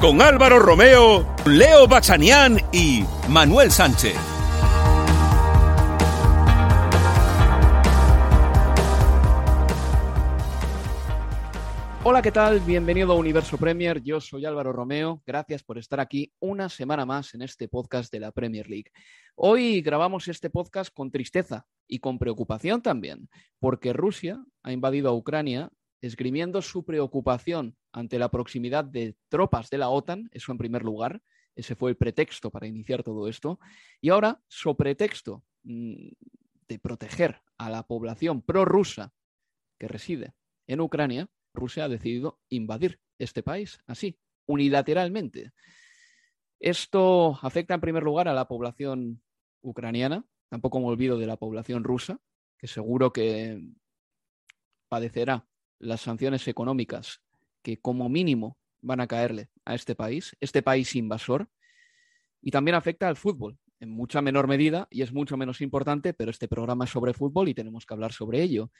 Con Álvaro Romeo, Leo Bachanián y Manuel Sánchez. Hola, ¿qué tal? Bienvenido a Universo Premier. Yo soy Álvaro Romeo. Gracias por estar aquí una semana más en este podcast de la Premier League. Hoy grabamos este podcast con tristeza y con preocupación también, porque Rusia ha invadido a Ucrania esgrimiendo su preocupación ante la proximidad de tropas de la OTAN, eso en primer lugar, ese fue el pretexto para iniciar todo esto, y ahora, so pretexto mm, de proteger a la población prorrusa que reside en Ucrania, Rusia ha decidido invadir este país, así, unilateralmente. Esto afecta en primer lugar a la población ucraniana, tampoco me olvido de la población rusa, que seguro que padecerá las sanciones económicas que como mínimo van a caerle a este país, este país invasor, y también afecta al fútbol en mucha menor medida y es mucho menos importante, pero este programa es sobre fútbol y tenemos que hablar sobre ello.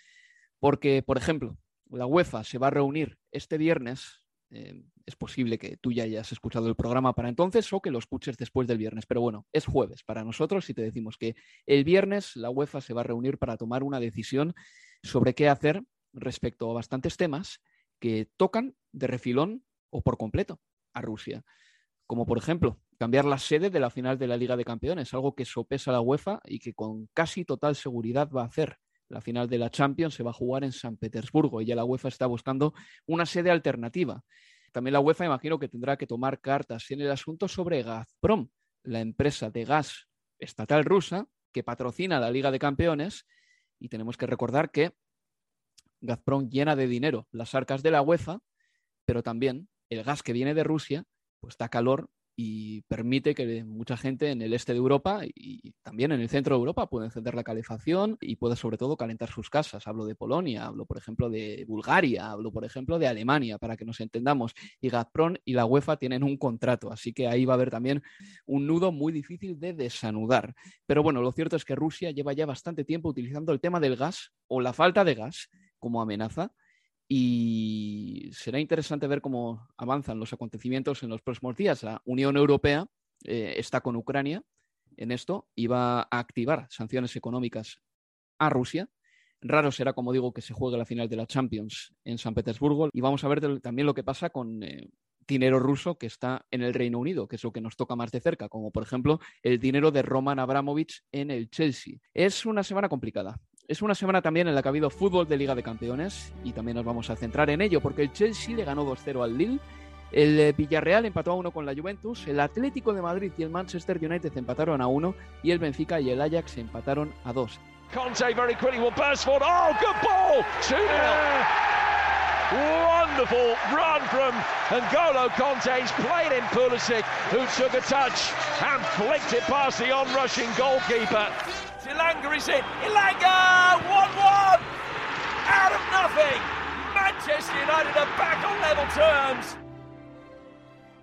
Porque, por ejemplo, la UEFA se va a reunir este viernes. Eh, es posible que tú ya hayas escuchado el programa para entonces o que lo escuches después del viernes, pero bueno, es jueves para nosotros y te decimos que el viernes la UEFA se va a reunir para tomar una decisión sobre qué hacer respecto a bastantes temas que tocan de refilón o por completo a Rusia. Como por ejemplo, cambiar la sede de la final de la Liga de Campeones, algo que sopesa la UEFA y que con casi total seguridad va a hacer. La final de la Champions se va a jugar en San Petersburgo y ya la UEFA está buscando una sede alternativa. También la UEFA imagino que tendrá que tomar cartas en el asunto sobre Gazprom, la empresa de gas estatal rusa que patrocina la Liga de Campeones. Y tenemos que recordar que Gazprom llena de dinero las arcas de la UEFA, pero también el gas que viene de Rusia pues da calor y permite que mucha gente en el este de Europa y también en el centro de Europa pueda encender la calefacción y pueda sobre todo calentar sus casas. Hablo de Polonia, hablo por ejemplo de Bulgaria, hablo por ejemplo de Alemania, para que nos entendamos. Y Gazprom y la UEFA tienen un contrato, así que ahí va a haber también un nudo muy difícil de desanudar. Pero bueno, lo cierto es que Rusia lleva ya bastante tiempo utilizando el tema del gas o la falta de gas como amenaza y será interesante ver cómo avanzan los acontecimientos en los próximos días. La Unión Europea eh, está con Ucrania en esto y va a activar sanciones económicas a Rusia. Raro será, como digo, que se juegue la final de la Champions en San Petersburgo y vamos a ver también lo que pasa con eh, dinero ruso que está en el Reino Unido, que es lo que nos toca más de cerca, como por ejemplo el dinero de Roman Abramovich en el Chelsea. Es una semana complicada. Es una semana también en la que ha habido fútbol de Liga de Campeones y también nos vamos a centrar en ello porque el Chelsea le ganó 2-0 al Lille, el eh, Villarreal empató a 1 con la Juventus, el Atlético de Madrid y el Manchester United empataron a 1 y el Benfica y el Ajax empataron a 2. Conte very quickly will burst forward. Oh, good ball! 2 Wonderful run from N'Golo Conte. He's played in Pulisic, who took a touch and flicked it past the on-rushing goalkeeper. Ilanga is in. Ilanga! 1-1! Out of nothing! Manchester United are back on level terms.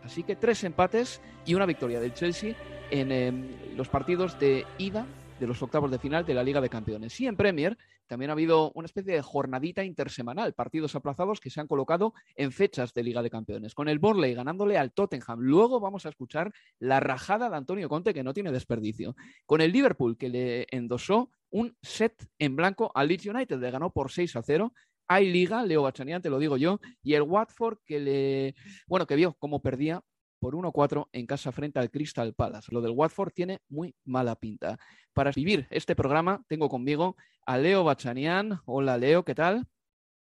Así que tres empates y una victoria del Chelsea en eh, los partidos de ida de los octavos de final de la Liga de Campeones. Y en Premier también ha habido una especie de jornadita intersemanal, partidos aplazados que se han colocado en fechas de Liga de Campeones, con el Borley ganándole al Tottenham. Luego vamos a escuchar la rajada de Antonio Conte que no tiene desperdicio, con el Liverpool que le endosó un set en blanco al Leeds United, le ganó por 6 a 0 hay liga, Leo Bachanian, te lo digo yo, y el Watford que le, bueno, que vio cómo perdía por 1-4 en casa frente al Crystal Palace. Lo del Watford tiene muy mala pinta. Para vivir este programa tengo conmigo a Leo Bachanian. Hola Leo, ¿qué tal?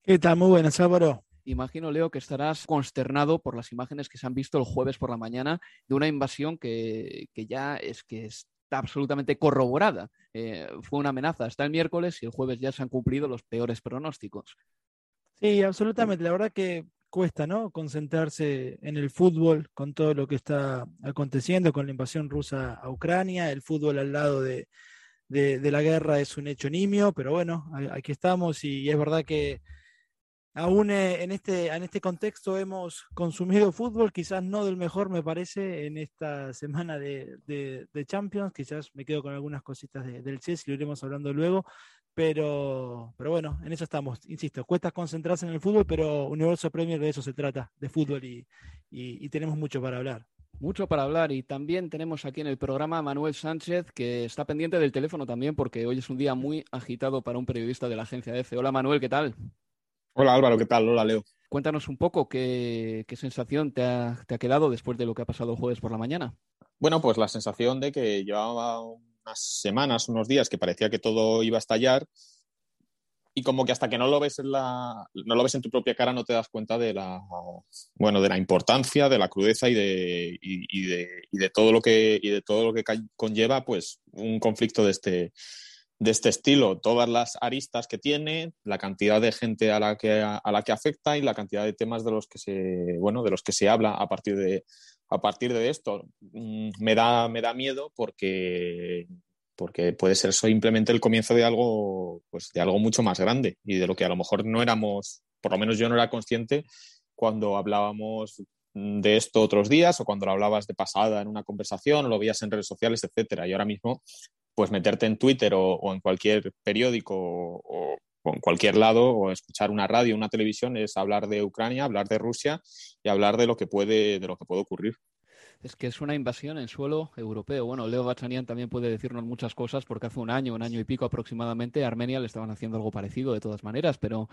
¿Qué tal? Muy buenas, Álvaro. Imagino, Leo, que estarás consternado por las imágenes que se han visto el jueves por la mañana de una invasión que, ya es que está absolutamente corroborada. Eh, fue una amenaza hasta el miércoles y el jueves ya se han cumplido los peores pronósticos. Sí, absolutamente. La verdad que cuesta, ¿no? Concentrarse en el fútbol con todo lo que está aconteciendo con la invasión rusa a Ucrania. El fútbol al lado de, la guerra es un hecho nimio, pero bueno, aquí estamos y es verdad que aún eh, en este, en este contexto hemos consumido fútbol, quizás no del mejor, me parece, en esta semana de, Champions. Quizás me quedo con algunas cositas del Chelsea, lo iremos hablando luego, pero, pero bueno, en eso estamos. Insisto, cuesta concentrarse en el fútbol, pero Universo Premier de eso se trata, de fútbol, y, tenemos mucho para hablar. Mucho para hablar y también tenemos aquí en el programa a Manuel Sánchez que está pendiente del teléfono también porque hoy es un día muy agitado para un periodista de la agencia EFE. Hola Manuel, ¿qué tal? Hola Álvaro, ¿qué tal? Hola Leo. Cuéntanos un poco qué, sensación te ha, te ha, quedado después de lo que ha pasado el jueves por la mañana. Bueno, pues la sensación de que llevaba unas semanas, unos días, que parecía que todo iba a estallar y como que hasta que no lo ves en la no lo ves en tu propia cara no te das cuenta de la bueno de la importancia de la crudeza y de, y, de, y de todo lo que y de todo lo que conlleva pues un conflicto de este de este estilo todas las aristas que tiene la cantidad de gente a la que a la que afecta y la cantidad de temas de los que se bueno de los que se habla a partir de a partir de esto. Mm, me da, me da miedo porque, porque puede ser simplemente el comienzo de algo, pues, de algo mucho más grande y de lo que a lo mejor no éramos, por lo menos yo no era consciente cuando hablábamos de esto otros días o cuando lo hablabas de pasada en una conversación lo veías en redes sociales, etcétera. Y ahora mismo, pues meterte en Twitter o, en cualquier periódico o, en cualquier lado o escuchar una radio, una televisión, es hablar de Ucrania, hablar de Rusia y hablar de lo que puede, de lo que puede ocurrir es que es una invasión en suelo europeo. Bueno, Leo Bachanian también puede decirnos muchas cosas porque hace un año, un año y pico aproximadamente, a Armenia le estaban haciendo algo parecido de todas maneras. Pero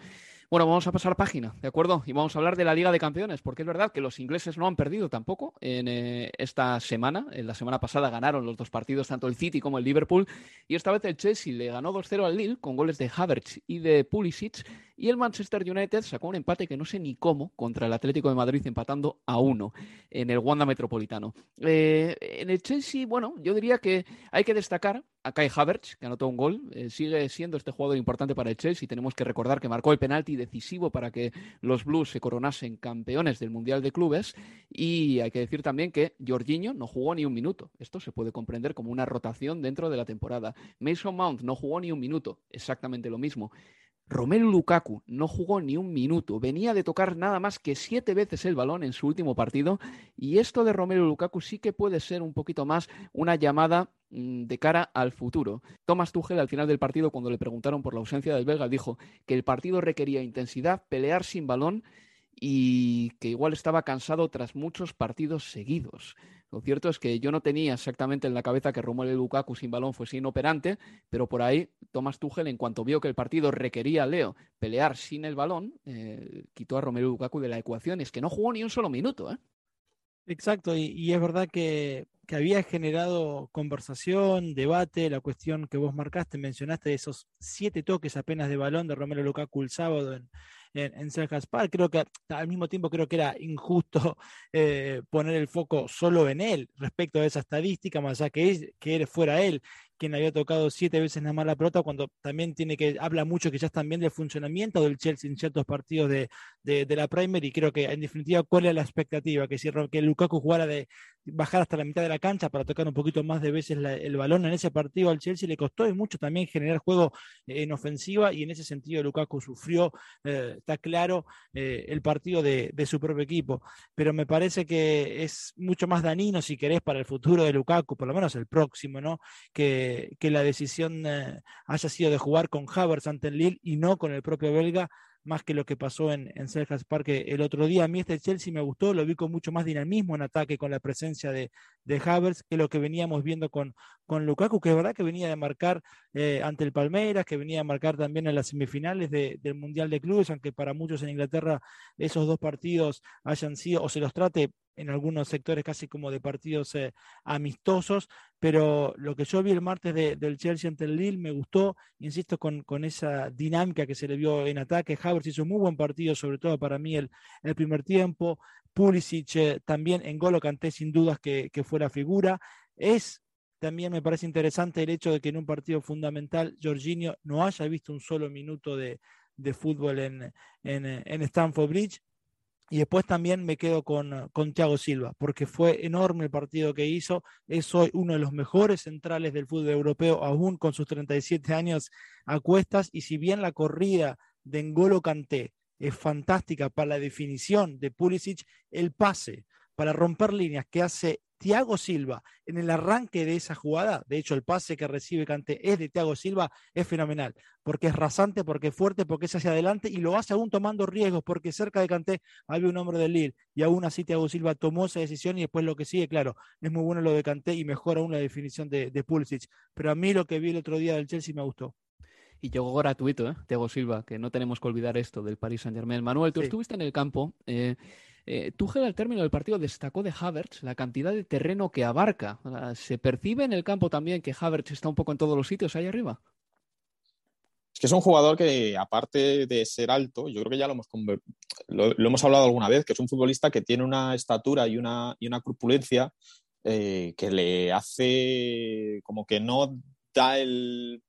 bueno, vamos a pasar página, ¿de acuerdo? Y vamos a hablar de la Liga de Campeones, porque es verdad que los ingleses no han perdido tampoco en eh, esta semana. En la semana pasada ganaron los dos partidos, tanto el City como el Liverpool. Y esta vez el Chelsea le ganó 2-0 al Lille con goles de Havertz y de Pulisic. Y el Manchester United sacó un empate que no sé ni cómo contra el Atlético de Madrid empatando a uno en el Wanda Metropolitano. Eh, en el Chelsea, bueno, yo diría que hay que destacar a Kai Havertz, que anotó un gol. Eh, sigue siendo este jugador importante para el Chelsea. Tenemos que recordar que marcó el penalti decisivo para que los Blues se coronasen campeones del Mundial de Clubes. Y hay que decir también que Jorginho no jugó ni un minuto. Esto se puede comprender como una rotación dentro de la temporada. Mason Mount no jugó ni un minuto. Exactamente lo mismo. Romelu Lukaku no jugó ni un minuto, venía de tocar nada más que siete veces el balón en su último partido y esto de Romelu Lukaku sí que puede ser un poquito más una llamada mm, de cara al futuro. Thomas Tuchel al final del partido cuando le preguntaron por la ausencia del belga dijo que el partido requería intensidad, pelear sin balón y que igual estaba cansado tras muchos partidos seguidos. Lo cierto es que yo no tenía exactamente en la cabeza que Romelu Lukaku sin balón fuese inoperante, pero por ahí Thomas Tuchel, en cuanto vio que el partido requería a Leo pelear sin el balón, eh, quitó a Romelu Lukaku de la ecuación. Es que no jugó ni un solo minuto. ¿eh? Exacto, y, es verdad que, había generado conversación, debate, la cuestión que vos marcaste, mencionaste de esos siete toques apenas de balón de Romelu Lukaku el sábado en, en, en Creo que al mismo tiempo creo que era injusto eh, poner el foco solo en él respecto a esa estadística, más allá que, que fuera él quien había tocado siete veces nada más la pelota, cuando también tiene que, habla mucho quizás también del funcionamiento del Chelsea en ciertos partidos de, de, la Premier, y creo que en definitiva, ¿cuál es la expectativa? Que si que Lukaku jugara de bajar hasta la mitad de la cancha para tocar un poquito más de veces el balón en ese partido al Chelsea le costó mucho también generar juego en ofensiva y en ese sentido Lukaku sufrió, eh, está claro, eh, el partido de, de, su propio equipo, pero me parece que es mucho más danino si querés para el futuro de Lukaku, por lo menos el próximo, ¿no? Que que, la decisión eh, haya sido de jugar con Havertz ante el Lille y no con el propio belga, más que lo que pasó en, en Selhurst Park el otro día. A mí este Chelsea me gustó, lo vi con mucho más dinamismo en ataque con la presencia de, de Havertz que lo que veníamos viendo con, con Lukaku, que es verdad que venía de marcar eh, ante el Palmeiras, que venía a marcar también en las semifinales del Mundial de Clubes, aunque para muchos en Inglaterra esos dos partidos hayan sido, o se los trate en algunos sectores casi como de partidos eh, amistosos, pero lo que yo vi el martes del Chelsea ante el Lille me gustó, insisto, con, con, esa dinámica que se le vio en ataque. Havertz hizo un muy buen partido, sobre todo para mí el, el primer tiempo. Pulisic eh, también en Golo canté sin dudas que, que fue la figura. Es también me parece interesante el hecho de que en un partido fundamental Jorginho no haya visto un solo minuto de, de fútbol en, en, en Stamford Bridge y después también me quedo con, con Thiago Silva, porque fue enorme el partido que hizo. Es hoy uno de los mejores centrales del fútbol europeo, aún con sus 37 años a cuestas. Y si bien la corrida de Ngolo Kanté es fantástica para la definición de Pulisic, el pase para romper líneas que hace Thiago Silva en el arranque de esa jugada, de hecho el pase que recibe Canté es de Thiago Silva, es fenomenal, porque es rasante, porque es fuerte, porque es hacia adelante y lo hace aún tomando riesgos, porque cerca de Canté había un hombre del Lille y aún así Thiago Silva tomó esa decisión y después lo que sigue, claro, es muy bueno lo de Canté y mejora aún la definición de, de Pulisic, pero a mí lo que vi el otro día del Chelsea me gustó. Y llegó gratuito, ¿eh? Thiago Silva, que no tenemos que olvidar esto del Paris Saint Germain. Manuel, tú sí. estuviste en el campo. Eh, eh, Tuchel al término del partido destacó de Havertz la cantidad de terreno que abarca. ¿Se percibe en el campo también que Havertz está un poco en todos los sitios ahí arriba? Es que es un jugador que, aparte de ser alto, yo creo que ya lo hemos, lo, lo hemos hablado alguna vez, que es un futbolista que tiene una estatura y una, y una corpulencia eh, que le hace como que no da el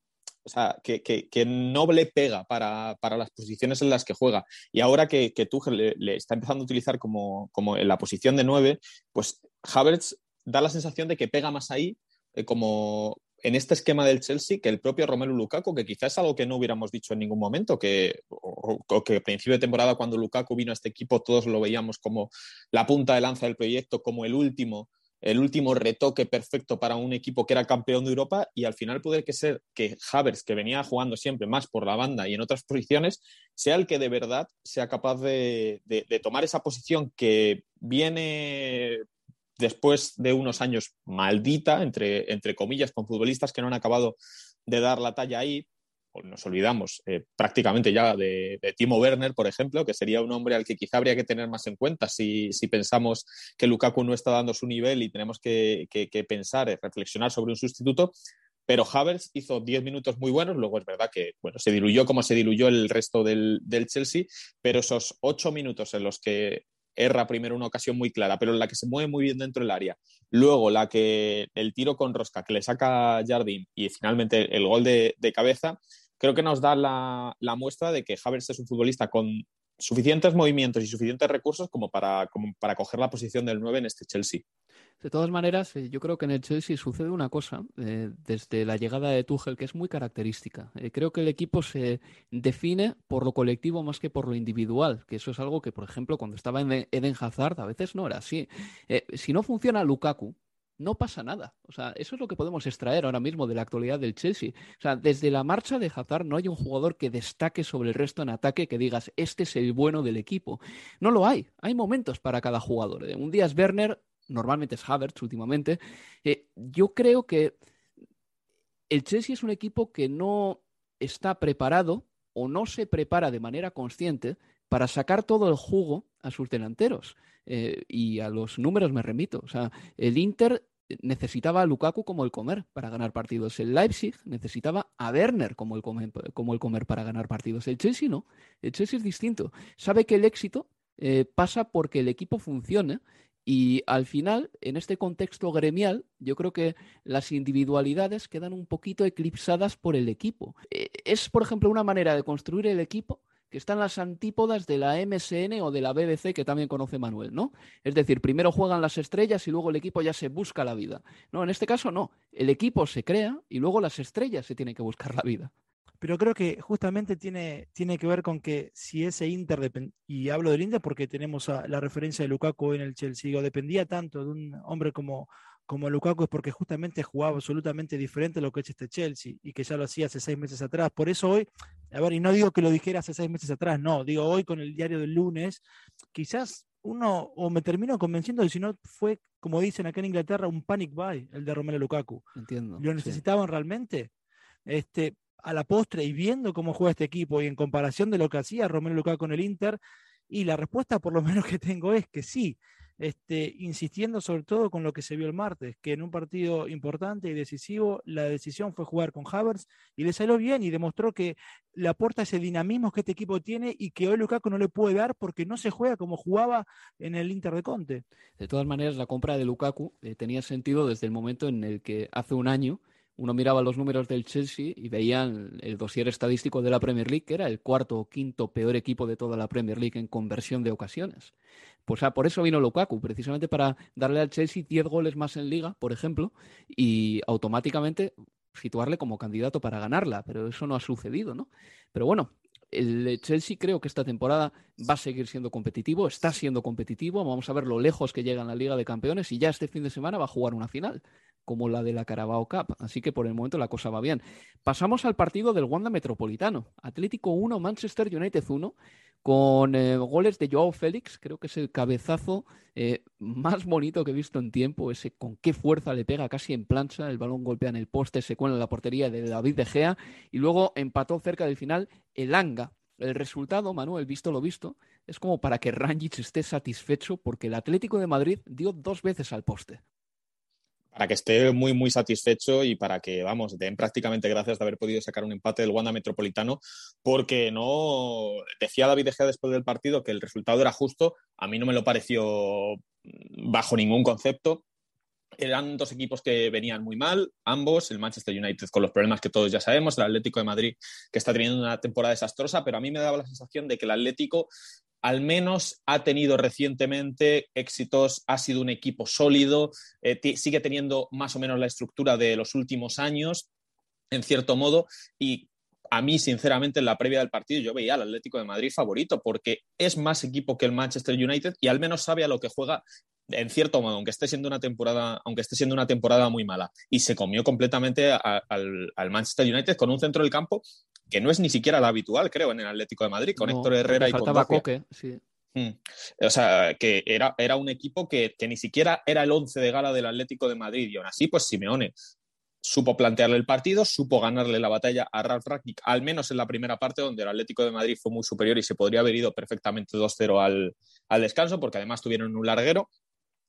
o sea, que, que, no le pega para, para, las posiciones en las que juega. Y ahora que, que Tuchel le, está empezando a utilizar como, como en la posición de 9, pues Havertz da la sensación de que pega más ahí, eh, como en este esquema del Chelsea, que el propio Romelu Lukaku, que quizás es algo que no hubiéramos dicho en ningún momento, que, o, que principio de temporada cuando Lukaku vino a este equipo todos lo veíamos como la punta de lanza del proyecto, como el último el último retoque perfecto para un equipo que era campeón de Europa y al final puede que ser que Havers, que venía jugando siempre más por la banda y en otras posiciones, sea el que de verdad sea capaz de, de, tomar esa posición que viene después de unos años maldita, entre, entre comillas, con futbolistas que no han acabado de dar la talla ahí, nos olvidamos eh, prácticamente ya de, Timo Werner, por ejemplo, que sería un hombre al que quizá habría que tener más en cuenta si, si pensamos que Lukaku no está dando su nivel y tenemos que, que, que pensar, eh, reflexionar sobre un sustituto. Pero Havertz hizo 10 minutos muy buenos, luego es verdad que bueno, se diluyó como se diluyó el resto del, Chelsea, pero esos 8 minutos en los que erra primero una ocasión muy clara, pero en la que se mueve muy bien dentro del área. Luego la que el tiro con rosca que le saca Jardín y finalmente el gol de cabeza, creo que nos da la, muestra de que Havertz es un futbolista con suficientes movimientos y suficientes recursos como para, coger la posición del 9 en este Chelsea. De todas maneras, eh, yo creo que en el Chelsea sucede una cosa eh, desde la llegada de Tuchel que es muy característica. Eh, creo que el equipo se define por lo colectivo más que por lo individual, que eso es algo que, por ejemplo, cuando estaba en Eden Hazard a veces no era así. Si no funciona Lukaku, no pasa nada. O sea, eso es lo que podemos extraer ahora mismo de la actualidad del Chelsea. O sea, desde la marcha de Hazard no hay un jugador que destaque sobre el resto en ataque que digas, este es el bueno del equipo. No lo hay. Hay momentos para cada jugador. Un día es Werner, normalmente es Havertz últimamente. Eh, yo creo que el Chelsea es un equipo que no está preparado o no se prepara de manera consciente para sacar todo el jugo a sus delanteros. Eh, y a los números me remito. O sea, el Inter necesitaba a Lukaku como el comer para ganar partidos. El Leipzig necesitaba a Werner como el comer, como el comer para ganar partidos. El Chelsea no. El Chelsea es distinto. Sabe que el éxito eh, pasa porque el equipo funcione y al final, en este contexto gremial, yo creo que las individualidades quedan un poquito eclipsadas por el equipo. Eh, es, por ejemplo, una manera de construir el equipo que están las antípodas de la MSN o de la BBC que también conoce Manuel, ¿no? Es decir, primero juegan las estrellas y luego el equipo ya se busca la vida. No, en este caso no. El equipo se crea y luego las estrellas se tienen que buscar la vida. Pero creo que justamente tiene, tiene que ver con que si ese Inter, y hablo del Inter porque tenemos la referencia de Lukaku en el Chelsea, digo, dependía tanto de un hombre como, como Lukaku es porque justamente jugaba absolutamente diferente a lo que es este Chelsea y que ya lo hacía hace seis meses atrás. Por eso hoy, a ver, y no digo que lo dijera hace seis meses atrás, no, digo hoy con el diario del lunes, quizás uno, o me termino convenciendo de si no fue, como dicen acá en Inglaterra, un panic buy el de Romelu Lukaku. Entiendo. ¿Lo necesitaban realmente? Este, a la postre y viendo cómo juega este equipo y en comparación de lo que hacía Romelu Lukaku con el Inter, y la respuesta por lo menos que tengo es que sí, este, insistiendo sobre todo con lo que se vio el martes, que en un partido importante y decisivo la decisión fue jugar con Havertz y le salió bien y demostró que le aporta ese dinamismo que este equipo tiene y que hoy Lukaku no le puede dar porque no se juega como jugaba en el Inter de Conte. De todas maneras, la compra de Lukaku eh, tenía sentido desde el momento en el que hace un año uno miraba los números del Chelsea y veían el dossier estadístico de la Premier League, que era el cuarto o quinto peor equipo de toda la Premier League en conversión de ocasiones. Pues por eso vino Lukaku, precisamente para darle al Chelsea 10 goles más en liga, por ejemplo, y automáticamente situarle como candidato para ganarla, pero eso no ha sucedido, ¿no? Pero bueno, el Chelsea creo que esta temporada va a seguir siendo competitivo, está siendo competitivo, vamos a ver lo lejos que llega en la Liga de Campeones y ya este fin de semana va a jugar una final como la de la Carabao Cup. Así que por el momento la cosa va bien. Pasamos al partido del Wanda Metropolitano. Atlético 1, Manchester United 1, con eh, goles de Joao Félix. Creo que es el cabezazo eh, más bonito que he visto en tiempo. Ese con qué fuerza le pega casi en plancha. El balón golpea en el poste, se cuela en la portería de David De Gea. Y luego empató cerca del final el Anga. El resultado, Manuel, visto lo visto, es como para que Rangic esté satisfecho porque el Atlético de Madrid dio dos veces al poste para que esté muy, muy satisfecho y para que, vamos, den prácticamente gracias de haber podido sacar un empate del Wanda Metropolitano, porque no, decía David Gea después del partido que el resultado era justo, a mí no me lo pareció bajo ningún concepto. Eran dos equipos que venían muy mal, ambos, el Manchester United con los problemas que todos ya sabemos, el Atlético de Madrid que está teniendo una temporada desastrosa, pero a mí me daba la sensación de que el Atlético al menos ha tenido recientemente éxitos, ha sido un equipo sólido, eh, sigue teniendo más o menos la estructura de los últimos años, en cierto modo, y a mí, sinceramente, en la previa del partido yo veía al Atlético de Madrid favorito, porque es más equipo que el Manchester United y al menos sabe a lo que juega en cierto modo, aunque esté siendo una temporada, aunque esté siendo una temporada muy mala. Y se comió completamente al, al, Manchester United con un centro del campo que no es ni siquiera la habitual, creo, en el Atlético de Madrid, con Héctor Herrera y con Coque, sí. Hmm. O sea, que era, era un equipo que, que, ni siquiera era el once de gala del Atlético de Madrid y aún así, pues Simeone supo plantearle el partido, supo ganarle la batalla a Ralf Ragnick, al menos en la primera parte donde el Atlético de Madrid fue muy superior y se podría haber ido perfectamente 2-0 al, al descanso, porque además tuvieron un larguero.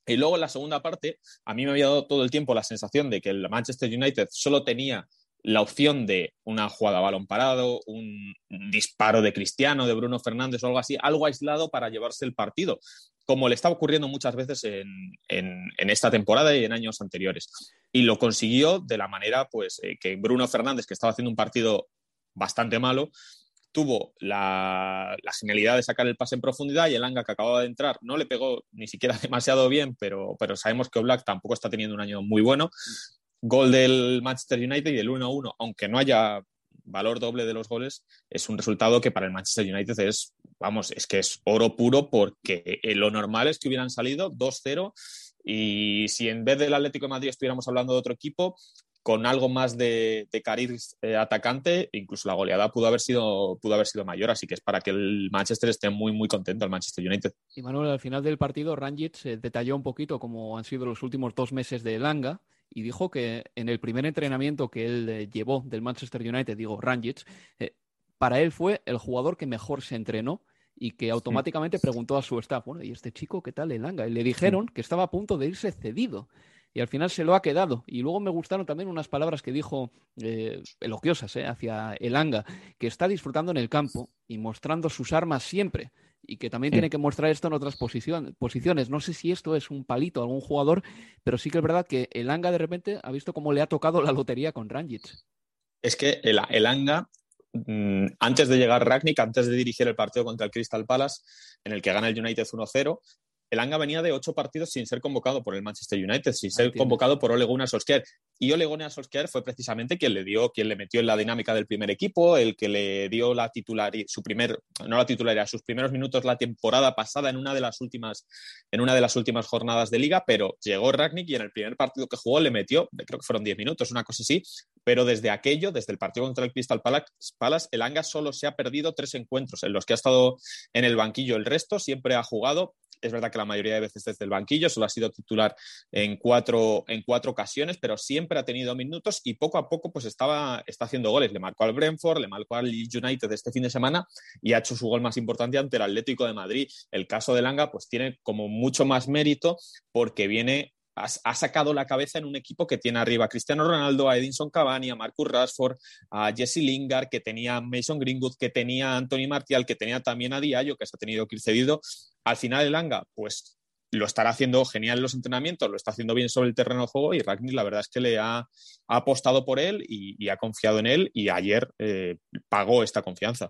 Y luego en la segunda parte, a mí me había dado todo el tiempo la sensación de que el Manchester United solo tenía la opción de una jugada a balón parado, un disparo de Cristiano, de Bruno Fernández o algo así, algo aislado para llevarse el partido, como le está ocurriendo muchas veces en, esta temporada y en años anteriores. Y lo consiguió de la manera pues, eh, que Bruno Fernández, que estaba haciendo un partido bastante malo, tuvo la, la, genialidad de sacar el pase en profundidad y el Anga que acababa de entrar no le pegó ni siquiera demasiado bien, pero, pero sabemos que Oblak tampoco está teniendo un año muy bueno gol del Manchester United y el 1-1, aunque no haya valor doble de los goles, es un resultado que para el Manchester United es, vamos, es que es oro puro porque lo normal es que hubieran salido 2-0 y si en vez del Atlético de Madrid estuviéramos hablando de otro equipo, con algo más de, de cariz eh, atacante, incluso la goleada pudo haber, sido, pudo haber sido mayor, así que es para que el Manchester esté muy, muy contento, el Manchester United. Y Manuel, al final del partido, Rangic se detalló un poquito cómo han sido los últimos dos meses de Langa y dijo que en el primer entrenamiento que él eh, llevó del Manchester United, digo, Rangic, eh, para él fue el jugador que mejor se entrenó y que automáticamente preguntó a su staff, bueno, ¿y este chico qué tal el Langa? Y le dijeron que estaba a punto de irse cedido. Y al final se lo ha quedado. Y luego me gustaron también unas palabras que dijo eh, elogiosas hacia el Anga, que está disfrutando en el campo y mostrando sus armas siempre y que también tiene que mostrar esto en otras posiciones. No sé si esto es un palito a algún jugador, pero sí que es verdad que el Anga de repente ha visto cómo le ha tocado la lotería con Rangic. Es que el, el Anga, mm, antes de llegar Ragnick, antes de dirigir el partido contra el Crystal Palace, en el que gana el United 1-0, el Anga venía de ocho partidos sin ser convocado por el Manchester United, sin ser convocado por Ole Gunnar Solskjaer. Y Ole Gunnar Solskjaer fue precisamente quien le dio, quien le metió en la dinámica del primer equipo, el que le dio la titularidad, su primer, no la titularidad, sus primeros minutos la temporada pasada en una de las últimas, en una de las últimas jornadas de liga, pero llegó Ragnick y en el primer partido que jugó le metió, creo que fueron diez minutos, una cosa así, pero desde aquello, desde el partido contra el Crystal Palace, el Anga solo se ha perdido tres encuentros en los que ha estado en el banquillo. El resto siempre ha jugado es verdad que la mayoría de veces desde el banquillo, solo ha sido titular en cuatro, en cuatro ocasiones, pero siempre ha tenido minutos y poco a poco pues estaba, está haciendo goles. Le marcó al Brentford, le marcó al United este fin de semana y ha hecho su gol más importante ante el Atlético de Madrid. El caso de Langa pues tiene como mucho más mérito porque viene ha, sacado la cabeza en un equipo que tiene arriba a Cristiano Ronaldo, a Edinson Cavani, a Marcus Rashford, a Jesse Lingard, que tenía Mason Greenwood, que tenía a Anthony Martial, que tenía también a Diallo, que se ha tenido que ir cedido. Al final el Anga, pues lo estará haciendo genial en los entrenamientos, lo está haciendo bien sobre el terreno de juego y Ragnick la verdad es que le ha, apostado por él y, ha confiado en él y ayer eh, pagó esta confianza.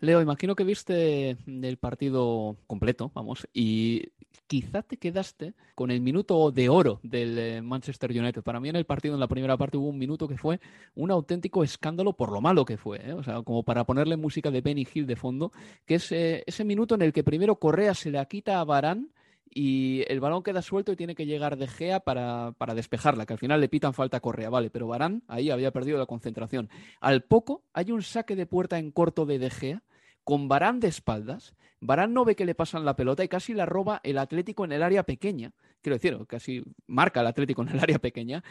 Leo, imagino que viste el partido completo, vamos, y quizá te quedaste con el minuto de oro del eh, Manchester United. Para mí en el partido, en la primera parte, hubo un minuto que fue un auténtico escándalo por lo malo que fue. ¿eh? O sea, como para ponerle música de Benny Hill de fondo, que es eh, ese minuto en el que primero Correa se la quita a Barán y el balón queda suelto y tiene que llegar De Gea para, para, despejarla, que al final le pitan falta Correa, vale, pero Barán ahí había perdido la concentración. Al poco hay un saque de puerta en corto de De Gea, con Barán de espaldas. Barán no ve que le pasan la pelota y casi la roba el Atlético en el área pequeña. Quiero decir, casi marca el Atlético en el área pequeña.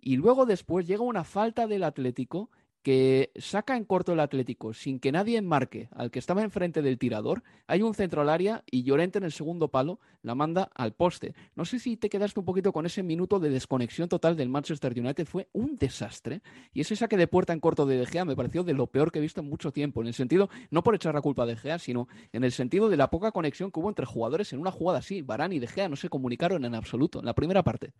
Y luego después llega una falta del Atlético que saca en corto el Atlético sin que nadie enmarque al que estaba enfrente del tirador, hay un centro al área y Llorente en el segundo palo la manda al poste. No sé si te quedaste un poquito con ese minuto de desconexión total del Manchester United, fue un desastre y ese saque de puerta en corto de De Gea me pareció de lo peor que he visto en mucho tiempo, en el sentido, no por echar la culpa a De Gea, sino en el sentido de la poca conexión que hubo entre jugadores en una jugada así. Barán y De Gea no se comunicaron en absoluto en la primera parte.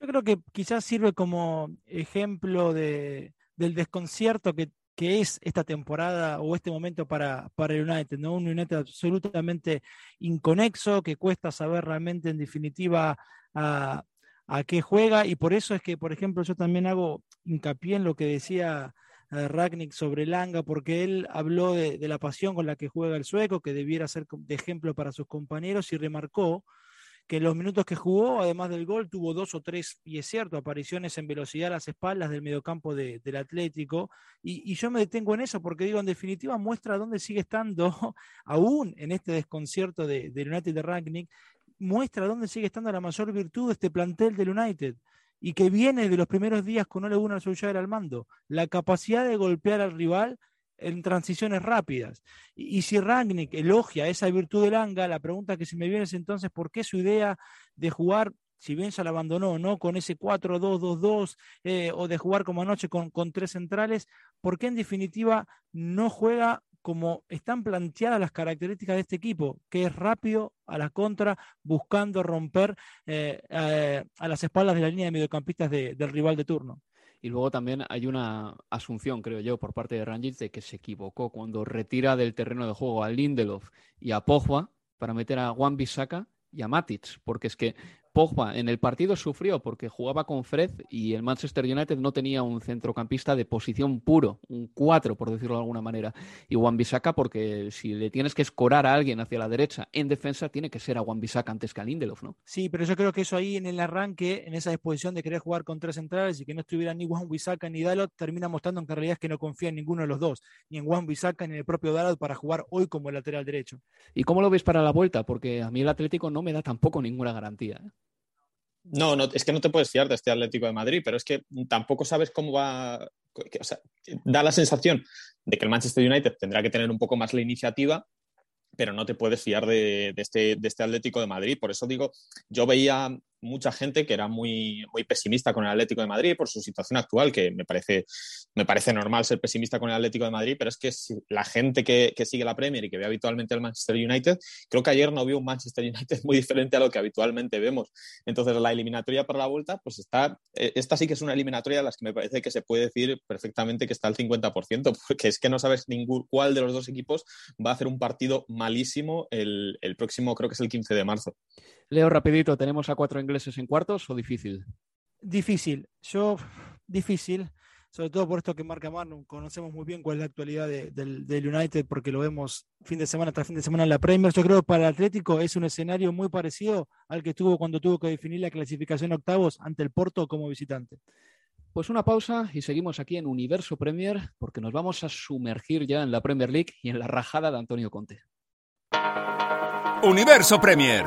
Yo creo que quizás sirve como ejemplo de del desconcierto que, es esta temporada o este momento para, para el United, ¿no? Un United absolutamente inconexo, que cuesta saber realmente en definitiva a, qué juega, y por eso es que, por ejemplo, yo también hago hincapié en lo que decía eh, Ragnick sobre Langa, porque él habló de, la pasión con la que juega el sueco, que debiera ser de ejemplo para sus compañeros, y remarcó que en los minutos que jugó, además del gol, tuvo dos o tres, y es cierto, apariciones en velocidad a las espaldas del mediocampo del Atlético. Y, yo me detengo en eso porque digo, en definitiva, muestra dónde sigue estando, aún en este desconcierto del de United de Rangnick, muestra dónde sigue estando la mayor virtud de este plantel del United y que viene de los primeros días con Ole Gunnar Solskjaer al mando, la capacidad de golpear al rival en transiciones rápidas. Y, si Ragnick elogia esa virtud del Anga, la pregunta que se me viene es entonces, ¿por qué su idea de jugar, si bien ya la abandonó, ¿no? Con ese 4-2-2-2 eh, o de jugar como anoche con, tres centrales, ¿por qué en definitiva no juega como están planteadas las características de este equipo, que es rápido a la contra, buscando romper eh, eh, a las espaldas de la línea de mediocampistas del rival de turno. Y luego también hay una asunción, creo yo, por parte de Rangic de que se equivocó cuando retira del terreno de juego a Lindelof y a Pogba para meter a Juan Bisaka y a Matic, porque es que Pogba en el partido sufrió porque jugaba con Fred y el Manchester United no tenía un centrocampista de posición puro, un 4 por decirlo de alguna manera. Y Juan Bisaca porque si le tienes que escorar a alguien hacia la derecha en defensa tiene que ser a Juan Bisaca antes que a Lindelof, ¿no? Sí, pero yo creo que eso ahí en el arranque, en esa disposición de querer jugar con tres centrales y que no estuviera ni Juan Bisaca ni Dalot, termina mostrando en que en realidad es que no confía en ninguno de los dos, ni en Juan Bisaca ni en el propio Dalot para jugar hoy como lateral derecho. ¿Y cómo lo ves para la vuelta? Porque a mí el Atlético no me da tampoco ninguna garantía. ¿eh? No, no, es que no te puedes fiar de este Atlético de Madrid, pero es que tampoco sabes cómo va. o sea, da la sensación de que el Manchester United tendrá que tener un poco más la iniciativa, pero no te puedes fiar de, este, de este Atlético de Madrid. Por eso digo, yo veía mucha gente que era muy, muy pesimista con el Atlético de Madrid por su situación actual, que me parece, me parece normal ser pesimista con el Atlético de Madrid, pero es que la gente que, que sigue la Premier y que ve habitualmente al Manchester United, creo que ayer no vio un Manchester United muy diferente a lo que habitualmente vemos. Entonces, la eliminatoria para la vuelta, pues está, eh, esta sí que es una eliminatoria de las que me parece que se puede decir perfectamente que está al 50%, porque es que no sabes ningún, cuál de los dos equipos va a hacer un partido malísimo el, el próximo, creo que es el 15 de marzo. Leo, rapidito, ¿tenemos a cuatro ingleses en cuartos o difícil? Difícil. Yo, difícil. Sobre todo por esto que marca Manu, conocemos muy bien cuál es la actualidad del, United porque lo vemos fin de semana tras fin de semana en la Premier. Yo creo que para el Atlético es un escenario muy parecido al que tuvo cuando tuvo que definir la clasificación octavos ante el Porto como visitante. Pues una pausa y seguimos aquí en Universo Premier porque nos vamos a sumergir ya en la Premier League y en la rajada de Antonio Conte. Universo Premier,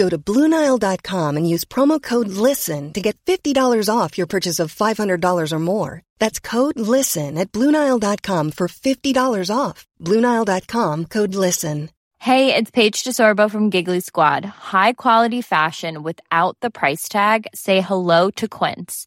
Go to Bluenile.com and use promo code LISTEN to get $50 off your purchase of $500 or more. That's code LISTEN at Bluenile.com for $50 off. Bluenile.com code LISTEN. Hey, it's Paige DeSorbo from Giggly Squad. High quality fashion without the price tag? Say hello to Quince.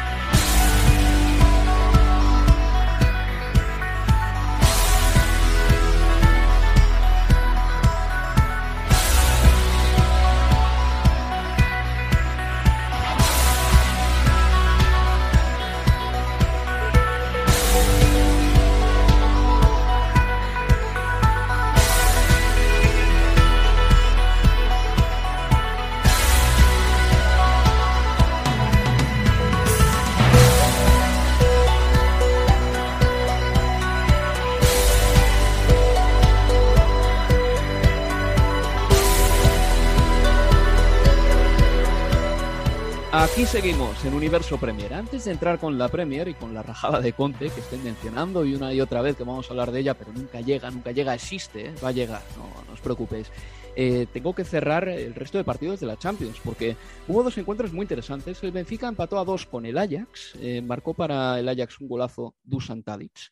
Aquí seguimos en Universo Premier. Antes de entrar con la Premier y con la rajada de Conte que estoy mencionando y una y otra vez que vamos a hablar de ella, pero nunca llega, nunca llega, existe, ¿eh? va a llegar, no, no os preocupéis. Eh, tengo que cerrar el resto de partidos de la Champions porque hubo dos encuentros muy interesantes. El Benfica empató a dos con el Ajax, eh, marcó para el Ajax un golazo Dusan Tadic.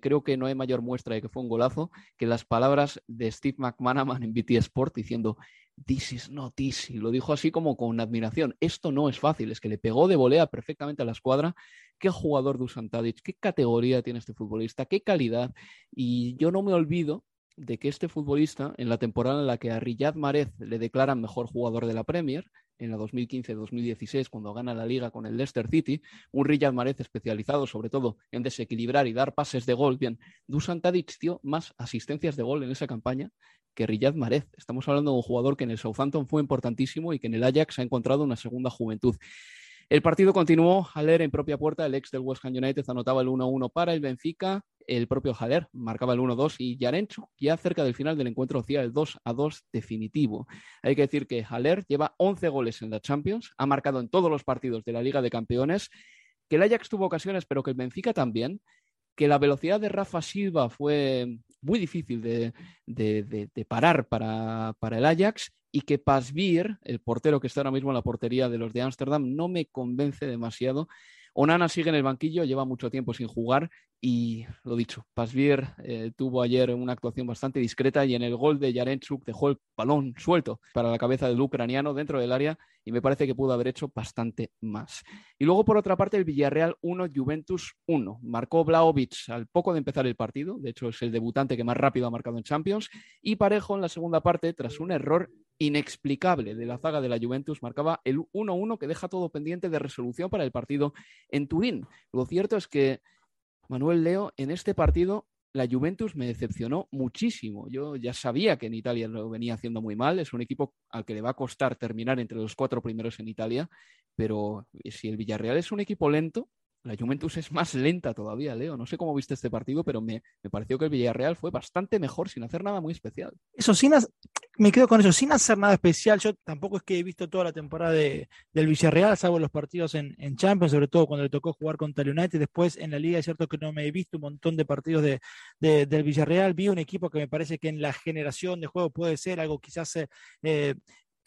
creo que no hay mayor muestra de que fue un golazo que las palabras de Steve McManaman en BT Sport diciendo This is not easy. Lo dijo así como con admiración. Esto no es fácil. Es que le pegó de volea perfectamente a la escuadra. Qué jugador Dusan Tadic, qué categoría tiene este futbolista, qué calidad. Y yo no me olvido de que este futbolista, en la temporada en la que a Riyad Mahrez le declaran mejor jugador de la Premier, en la 2015-2016, cuando gana la liga con el Leicester City, un Riyad Mahrez especializado sobre todo en desequilibrar y dar pases de gol. Bien, Dusan Tadic dio más asistencias de gol en esa campaña que Riyad Mahrez. Estamos hablando de un jugador que en el Southampton fue importantísimo y que en el Ajax ha encontrado una segunda juventud. El partido continuó al leer en propia puerta. El ex del West Ham United anotaba el 1-1 para el Benfica. el propio Haller marcaba el 1-2 y Yarenchuk ya cerca del final del encuentro hacía el 2-2 definitivo. Hay que decir que Haller lleva 11 goles en la Champions, ha marcado en todos los partidos de la Liga de Campeones, que el Ajax tuvo ocasiones, pero que el Benfica también, que la velocidad de Rafa Silva fue muy difícil de, parar para, para, el Ajax y que Pasvier, el portero que está ahora mismo en la portería de los de Ámsterdam, no me convence demasiado. Onana sigue en el banquillo, lleva mucho tiempo sin jugar y lo dicho, Pasvier eh, tuvo ayer una actuación bastante discreta y en el gol de Yarenchuk dejó el balón suelto para la cabeza del ucraniano dentro del área y me parece que pudo haber hecho bastante más. Y luego por otra parte el Villarreal 1, Juventus 1. Marcó Blaovic al poco de empezar el partido, de hecho es el debutante que más rápido ha marcado en Champions y Parejo en la segunda parte tras un error inexplicable de la zaga de la Juventus marcaba el 1-1 que deja todo pendiente de resolución para el partido en Turín. Lo cierto es que Manuel Leo en este partido la Juventus me decepcionó muchísimo. Yo ya sabía que en Italia lo venía haciendo muy mal. Es un equipo al que le va a costar terminar entre los cuatro primeros en Italia. Pero si el Villarreal es un equipo lento, la Juventus es más lenta todavía, Leo. No sé cómo viste este partido, pero me, pareció que el Villarreal fue bastante mejor sin hacer nada muy especial. Eso, me quedo con eso, sin hacer nada especial. Yo tampoco es que he visto toda la temporada del Villarreal, salvo los partidos en, Champions, sobre todo cuando le tocó jugar contra el United. Después en la liga es cierto que no me he visto un montón de partidos de, del Villarreal. Vi un equipo que me parece que en la generación de juego puede ser algo quizás eh,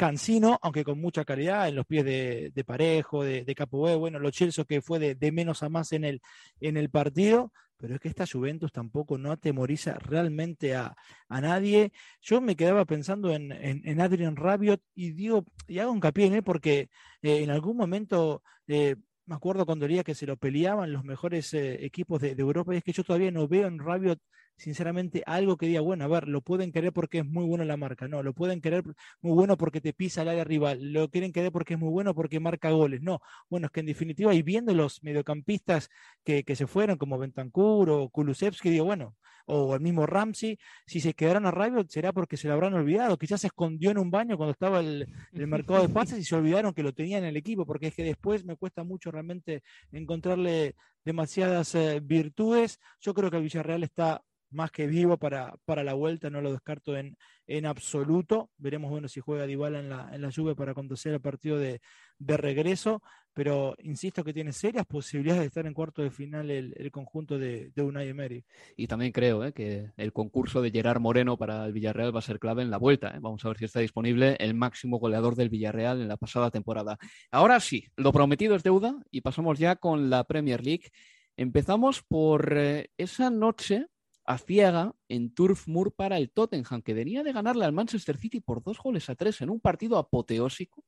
cansino, aunque con mucha calidad, en los pies de, Parejo, de, de Capo bueno, lo Chelsea que fue de, menos a más en el, en el partido, pero es que esta Juventus tampoco no atemoriza realmente a, nadie. Yo me quedaba pensando en, en, Adrian Rabiot y digo, y hago hincapié en él porque eh, en algún momento eh, me acuerdo cuando leía que se lo peleaban los mejores eh, equipos de, Europa, y es que yo todavía no veo en Rabiot, sinceramente, algo que diga, bueno, a ver, lo pueden querer porque es muy bueno la marca, no, lo pueden querer muy bueno porque te pisa el área rival, lo quieren querer porque es muy bueno porque marca goles, no, bueno, es que en definitiva, y viendo los mediocampistas que, que se fueron, como Bentancur o Kulusevski, digo, bueno, o el mismo Ramsey, si se quedaron a Rabiot será porque se lo habrán olvidado, quizás se escondió en un baño cuando estaba el, el mercado de pases y se olvidaron que lo tenían en el equipo, porque es que después me cuesta mucho realmente encontrarle demasiadas eh, virtudes. Yo creo que el Villarreal está más que vivo para, para la vuelta, no lo descarto en, en absoluto. Veremos bueno si juega Dybala en la, en la lluvia para conducir el partido de, de, regreso, pero insisto que tiene serias posibilidades de estar en cuarto de final el, conjunto de, de, Unai Emery. Y también creo ¿eh? que el concurso de Gerard Moreno para el Villarreal va a ser clave en la vuelta. ¿eh? Vamos a ver si está disponible el máximo goleador del Villarreal en la pasada temporada. Ahora sí, lo prometido es deuda y pasamos ya con la Premier League. Empezamos por eh, esa noche a ciega en Turf Moor para el Tottenham, que venía de ganarle al Manchester City por dos goles a tres en un partido apoteósico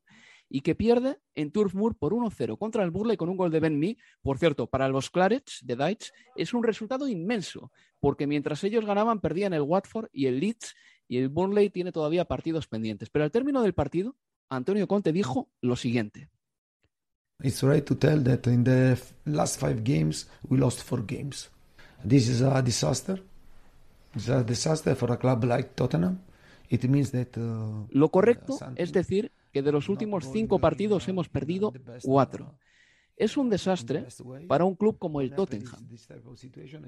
y que pierde en Turf Moor por 1-0 contra el Burley con un gol de Ben Mee. Por cierto, para los Clarets de Deitch es un resultado inmenso, porque mientras ellos ganaban, perdían el Watford y el Leeds, y el Burnley tiene todavía partidos pendientes. Pero al término del partido, Antonio Conte dijo lo siguiente. It's right to tell that in the last five games we lost four games. This is a disaster. It's a disaster for a club like Tottenham. It means that, uh, Lo correcto es decir que de los últimos cinco partidos hemos perdido cuatro. Es un desastre para un club como el Tottenham.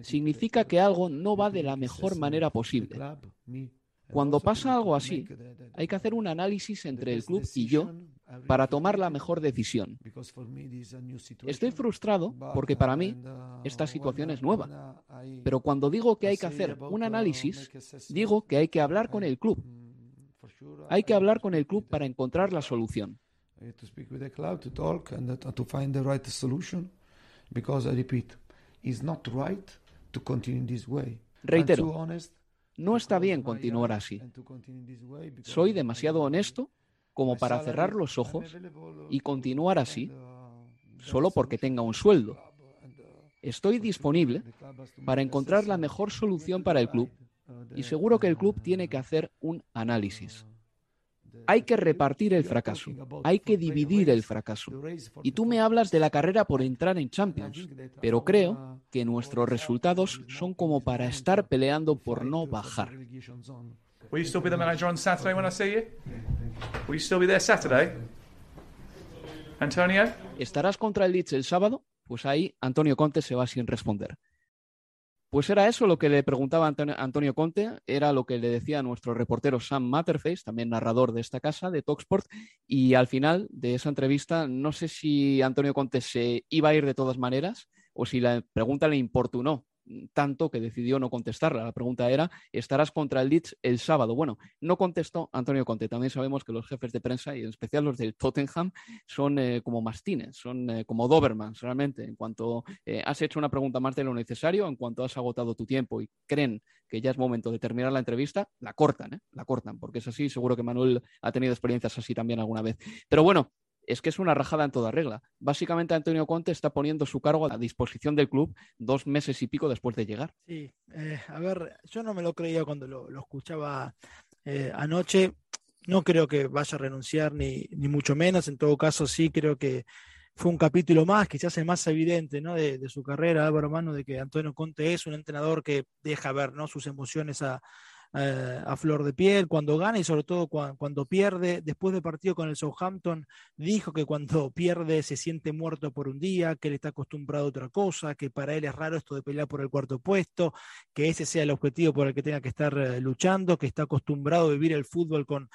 Significa que algo no va de la mejor manera posible. Cuando pasa algo así, hay que hacer un análisis entre el club y yo para tomar la mejor decisión. Estoy frustrado porque para mí esta situación es nueva. Pero cuando digo que hay que hacer un análisis, digo que hay que hablar con el club. Hay que hablar con el club para encontrar la solución. Reitero, no está bien continuar así. Soy demasiado honesto como para cerrar los ojos y continuar así solo porque tenga un sueldo. Estoy disponible para encontrar la mejor solución para el club y seguro que el club tiene que hacer un análisis. Hay que repartir el fracaso, hay que dividir el fracaso. Y tú me hablas de la carrera por entrar en Champions, pero creo que nuestros resultados son como para estar peleando por no bajar. Will you still be the manager on Saturday when I see you? Will you still be there Saturday? Antonio? ¿Estarás contra el Leeds el sábado? Pues ahí Antonio Conte se va sin responder. Pues era eso lo que le preguntaba Antonio Conte, era lo que le decía nuestro reportero Sam Matterface, también narrador de esta casa, de Talksport, y al final de esa entrevista no sé si Antonio Conte se iba a ir de todas maneras o si la pregunta le importunó tanto que decidió no contestarla. La pregunta era, ¿estarás contra el Leeds el sábado? Bueno, no contestó Antonio Conte. También sabemos que los jefes de prensa, y en especial los del Tottenham, son eh, como mastines, son eh, como Dobermans realmente. En cuanto eh, has hecho una pregunta más de lo necesario, en cuanto has agotado tu tiempo y creen que ya es momento de terminar la entrevista, la cortan, la cortan, porque es así. Seguro que Manuel ha tenido experiencias así también alguna vez. Pero bueno, es que es una rajada en toda regla. Básicamente Antonio Conte está poniendo su cargo a disposición del club dos meses y pico después de llegar. Sí, eh, a ver, yo no me lo creía cuando lo, escuchaba eh, anoche. No creo que vaya a renunciar ni, ni mucho menos. En todo caso, sí creo que fue un capítulo más se hace más evidente ¿no? de, de, su carrera, Álvaro Mano, de que Antonio Conte es un entrenador que deja ver ¿no? sus emociones a, eh, a flor de piel cuando gana y sobre todo cuando, pierde. Después del partido con el Southampton dijo que cuando pierde se siente muerto por un día, que él está acostumbrado a otra cosa, que para él es raro esto de pelear por el cuarto puesto, que ese sea el objetivo por el que tenga que estar eh, luchando, que está acostumbrado a vivir el fútbol con,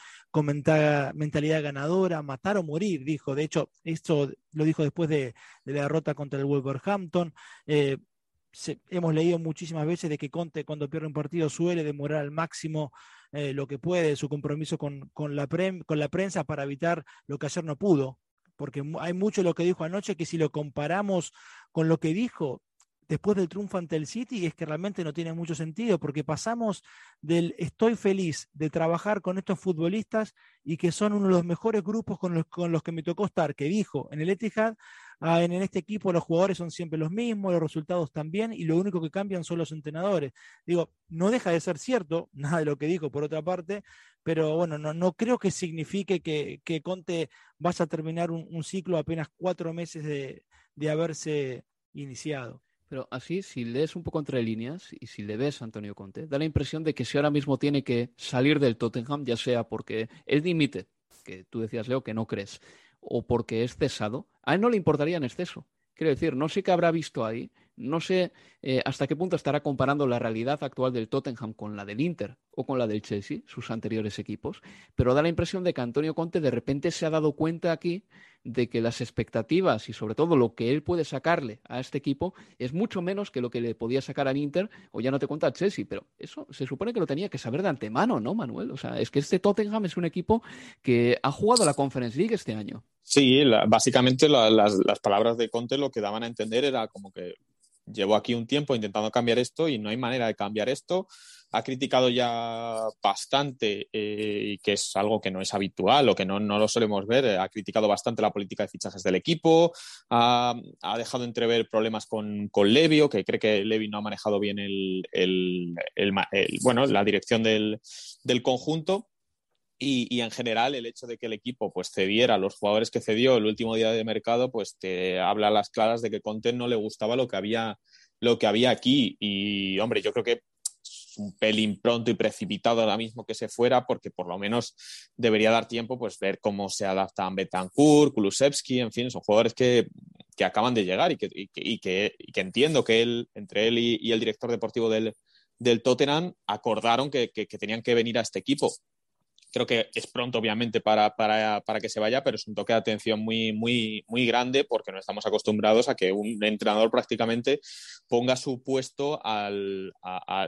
mentalidad ganadora, matar o morir, dijo. De hecho, esto lo dijo después de, la derrota contra el Wolverhampton. Eh, hemos leído muchísimas veces de que Conte cuando pierde un partido suele demorar al máximo eh, lo que puede su compromiso con, la prensa para evitar lo que ayer no pudo. Porque hay mucho lo que dijo anoche que si lo comparamos con lo que dijo después del triunfo ante el City es que realmente no tiene mucho sentido, porque pasamos del estoy feliz de trabajar con estos futbolistas y que son uno de los mejores grupos con los que me tocó estar, que dijo en el Etihad, ah, en, este equipo los jugadores son siempre los mismos, los resultados también, y lo único que cambian son los entrenadores. Digo, no deja de ser cierto, nada de lo que dijo por otra parte, pero bueno, no, no creo que signifique que, que Conte vaya a terminar un, ciclo apenas cuatro meses de, de haberse iniciado. Pero así, si lees un poco entre líneas y si le ves a Antonio Conte, da la impresión de que si ahora mismo tiene que salir del Tottenham, ya sea porque él dimite, que tú decías, Leo, que no crees, o porque es cesado, a él no le importaría en exceso. Quiero decir, no sé qué habrá visto ahí, no sé eh, hasta qué punto estará comparando la realidad actual del Tottenham con la del Inter o con la del Chelsea, sus anteriores equipos, pero da la impresión de que Antonio Conte de repente se ha dado cuenta aquí de que las expectativas y sobre todo lo que él puede sacarle a este equipo es mucho menos que lo que le podía sacar al Inter o ya no te cuenta al Chelsea, pero eso se supone que lo tenía que saber de antemano, ¿no, Manuel? O sea, es que este Tottenham es un equipo que ha jugado la Conference League este año. Sí, básicamente las, las palabras de Conte lo que daban a entender era como que llevo aquí un tiempo intentando cambiar esto y no hay manera de cambiar esto. Ha criticado ya bastante, eh, y que es algo que no es habitual o que no, no, lo solemos ver, ha criticado bastante la política de fichajes del equipo, ha, dejado entrever problemas con, con Levio, que cree que Levi no ha manejado bien el, el, el, bueno, la dirección del, del conjunto. Y, en general el hecho de que el equipo pues cediera los jugadores que cedió el último día de mercado pues te habla a las claras de que Conte no le gustaba lo que había lo que había aquí y hombre yo creo que es un pelín pronto y precipitado ahora mismo que se fuera porque por lo menos debería dar tiempo pues ver cómo se adaptan Betancourt, Kulusevski, en fin, son jugadores que, que acaban de llegar y que, y que, y que, entiendo que él, entre él y, el director deportivo del, del Tottenham acordaron que, que, tenían que venir a este equipo. Creo que es pronto, obviamente, para, que se vaya, pero es un toque de atención muy, muy, muy grande porque no estamos acostumbrados a que un entrenador prácticamente ponga su puesto al,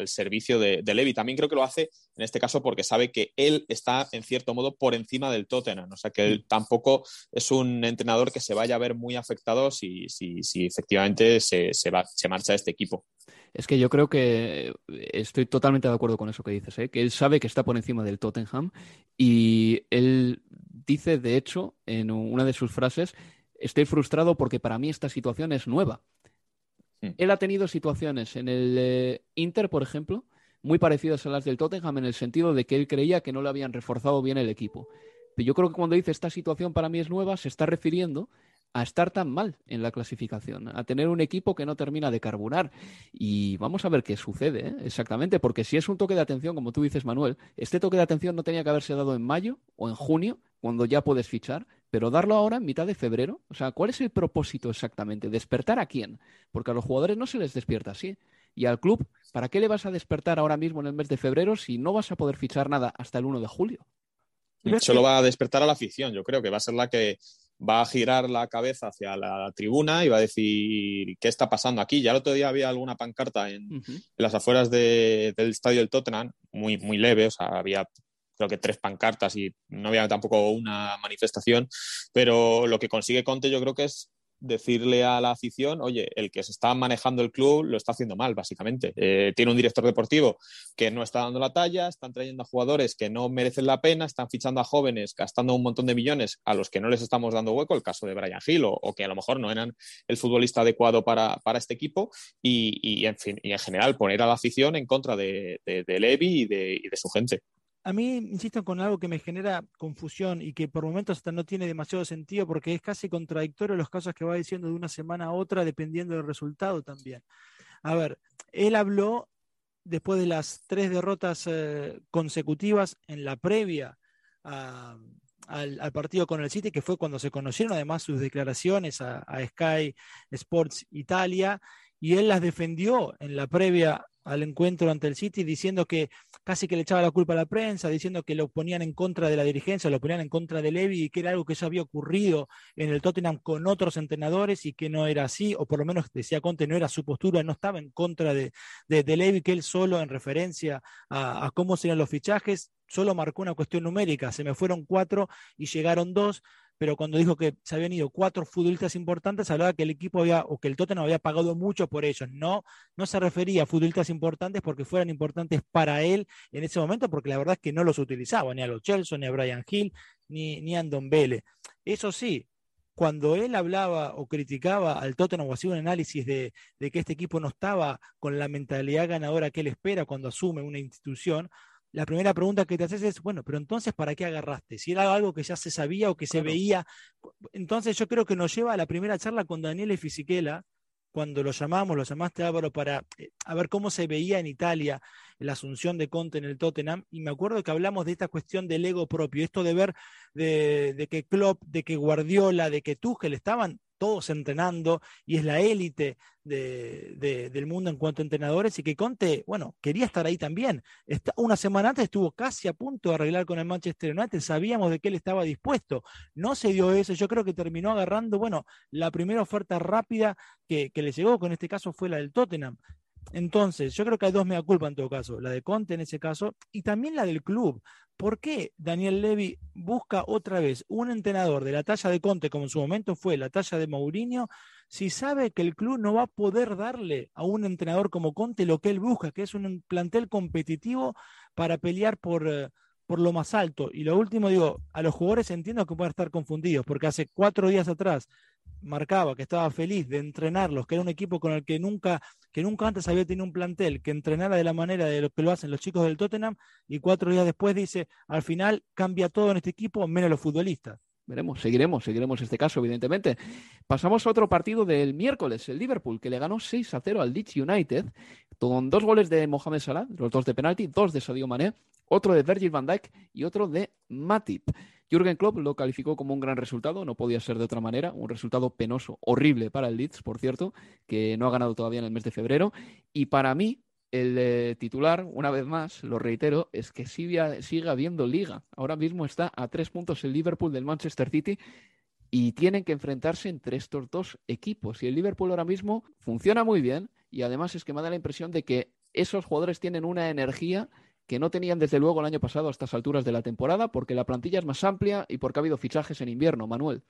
servicio de, de, Levi. También creo que lo hace en este caso porque sabe que él está, en cierto modo, por encima del Tottenham. O sea, que él tampoco es un entrenador que se vaya a ver muy afectado si, si, si efectivamente se, va, se marcha este equipo. Es que yo creo que estoy totalmente de acuerdo con eso que dices, ¿eh? que él sabe que está por encima del Tottenham y él dice, de hecho, en una de sus frases, estoy frustrado porque para mí esta situación es nueva. Él ha tenido situaciones en el eh, Inter, por ejemplo, muy parecidas a las del Tottenham en el sentido de que él creía que no le habían reforzado bien el equipo. Pero yo creo que cuando dice esta situación para mí es nueva, se está refiriendo a estar tan mal en la clasificación, a tener un equipo que no termina de carburar. Y vamos a ver qué sucede ¿eh? exactamente, porque si es un toque de atención, como tú dices, Manuel, este toque de atención no tenía que haberse dado en mayo o en junio, cuando ya puedes fichar, pero darlo ahora en mitad de febrero. O sea, ¿cuál es el propósito exactamente? ¿Despertar a quién? Porque a los jugadores no se les despierta así. Y al club ¿para qué le vas a despertar ahora mismo en el mes de febrero si no vas a poder fichar nada hasta el 1 de julio? Solo va a despertar a la afición, yo creo que va a ser la que va a girar la cabeza hacia la tribuna y va a decir qué está pasando aquí. Ya el otro día había alguna pancarta en, uh -huh. en las afueras de, del estadio del Tottenham, muy, muy leve, o sea, había creo que tres pancartas y no había tampoco una manifestación, pero lo que consigue Conte yo creo que es decirle a la afición, oye, el que se está manejando el club lo está haciendo mal, básicamente. Eh, tiene un director deportivo que no está dando la talla, están trayendo a jugadores que no merecen la pena, están fichando a jóvenes, gastando un montón de millones a los que no les estamos dando hueco, el caso de Brian Hill, o, que a lo mejor no eran el futbolista adecuado para, para este equipo, y, y, en fin, y en general poner a la afición en contra de, de, Levy y de su gente a mí, insisto, con algo que me genera confusión y que por momentos hasta no tiene demasiado sentido porque es casi contradictorio los casos que va diciendo de una semana a otra dependiendo del resultado también. A ver, él habló después de las tres derrotas eh, consecutivas en la previa al, partido con el City, que fue cuando se conocieron además sus declaraciones a Sky Sports Italia, y él las defendió en la previa al encuentro ante el City, diciendo que casi que le echaba la culpa a la prensa, diciendo que lo ponían en contra de la dirigencia, lo ponían en contra de Levy y que era algo que ya había ocurrido en el Tottenham con otros entrenadores y que no era así, o por lo menos decía Conte, no era su postura, no estaba en contra de, de, Levy, que él solo en referencia a, a cómo serían los fichajes, solo marcó una cuestión numérica, se me fueron cuatro y llegaron dos, pero cuando dijo que se habían ido cuatro futbolistas importantes, hablaba que el equipo había, o que el Tottenham había pagado mucho por ellos. No, no se refería a futbolistas importantes porque fueran importantes para él en ese momento, porque la verdad es que no los utilizaba, ni a los Chelsea, ni a Brian Hill, ni, ni a Andon Vélez. Eso sí, cuando él hablaba o criticaba al Tottenham o hacía un análisis de, de que este equipo no estaba con la mentalidad ganadora que él espera cuando asume una institución, la primera pregunta que te haces es, bueno, pero entonces, ¿para qué agarraste? Si era algo que ya se sabía o que se veía. Entonces yo creo que nos lleva a la primera charla con Daniele Fisichella, cuando lo llamamos, lo llamaste Álvaro, para eh, a ver cómo se veía en Italia la asunción de Conte en el Tottenham, y me acuerdo que hablamos de esta cuestión del ego propio, esto de ver de, de que Klopp, de que Guardiola, de que Tuchel estaban todos entrenando y es la élite de, de, del mundo en cuanto a entrenadores y que Conte, bueno, quería estar ahí también. Una semana antes estuvo casi a punto de arreglar con el Manchester United, sabíamos de que él estaba dispuesto. No se dio eso, yo creo que terminó agarrando, bueno, la primera oferta rápida que, que le llegó, con este caso fue la del Tottenham. Entonces, yo creo que hay dos mea culpa en todo caso, la de Conte en ese caso y también la del club. ¿Por qué Daniel Levy busca otra vez un entrenador de la talla de Conte, como en su momento fue la talla de Mourinho, si sabe que el club no va a poder darle a un entrenador como Conte lo que él busca, que es un plantel competitivo para pelear por, uh, por lo más alto? Y lo último, digo, a los jugadores entiendo que pueden estar confundidos, porque hace cuatro días atrás marcaba que estaba feliz de entrenarlos, que era un equipo con el que nunca, que nunca antes había tenido un plantel que entrenara de la manera de lo que lo hacen los chicos del Tottenham, y cuatro días después dice, al final cambia todo en este equipo, menos los futbolistas. Veremos, seguiremos, seguiremos este caso, evidentemente. Pasamos a otro partido del miércoles, el Liverpool, que le ganó 6 a 0 al Leeds United, con dos goles de Mohamed Salah, los dos de penalti, dos de Sadio Mané, otro de Virgil van Dijk y otro de Matip. Jürgen Klopp lo calificó como un gran resultado, no podía ser de otra manera, un resultado penoso, horrible para el Leeds, por cierto, que no ha ganado todavía en el mes de febrero. Y para mí, el eh, titular, una vez más, lo reitero, es que sigue, sigue habiendo liga. Ahora mismo está a tres puntos el Liverpool del Manchester City y tienen que enfrentarse entre estos dos equipos. Y el Liverpool ahora mismo funciona muy bien y además es que me da la impresión de que esos jugadores tienen una energía que no tenían desde luego el año pasado a estas alturas de la temporada, porque la plantilla es más amplia y porque ha habido fichajes en invierno, Manuel.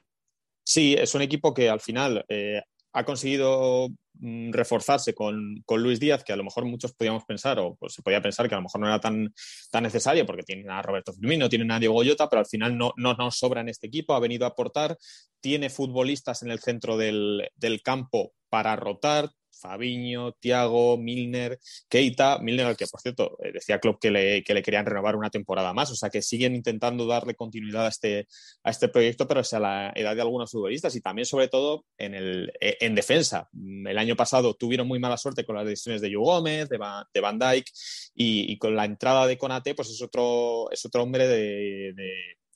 Sí, es un equipo que al final eh, ha conseguido mm, reforzarse con, con, Luis Díaz, que a lo mejor muchos podíamos pensar, o pues, se podía pensar que a lo mejor no era tan, tan necesario, porque tienen a Roberto Firmino, tienen a Diego Goyota, pero al final no, no nos sobra en este equipo, ha venido a aportar, tiene futbolistas en el centro del, del campo para rotar, Fabiño, Tiago, Milner, Keita, Milner al que por cierto eh, decía Klopp que le, que le, querían renovar una temporada más, o sea que siguen intentando darle continuidad a este, a este proyecto, pero es a la edad de algunos futbolistas y también sobre todo en, el, eh, en defensa. El año pasado tuvieron muy mala suerte con las decisiones de Yu Gómez, de Van, de Van Dijk y, con la entrada de Conate pues es otro, es otro hombre de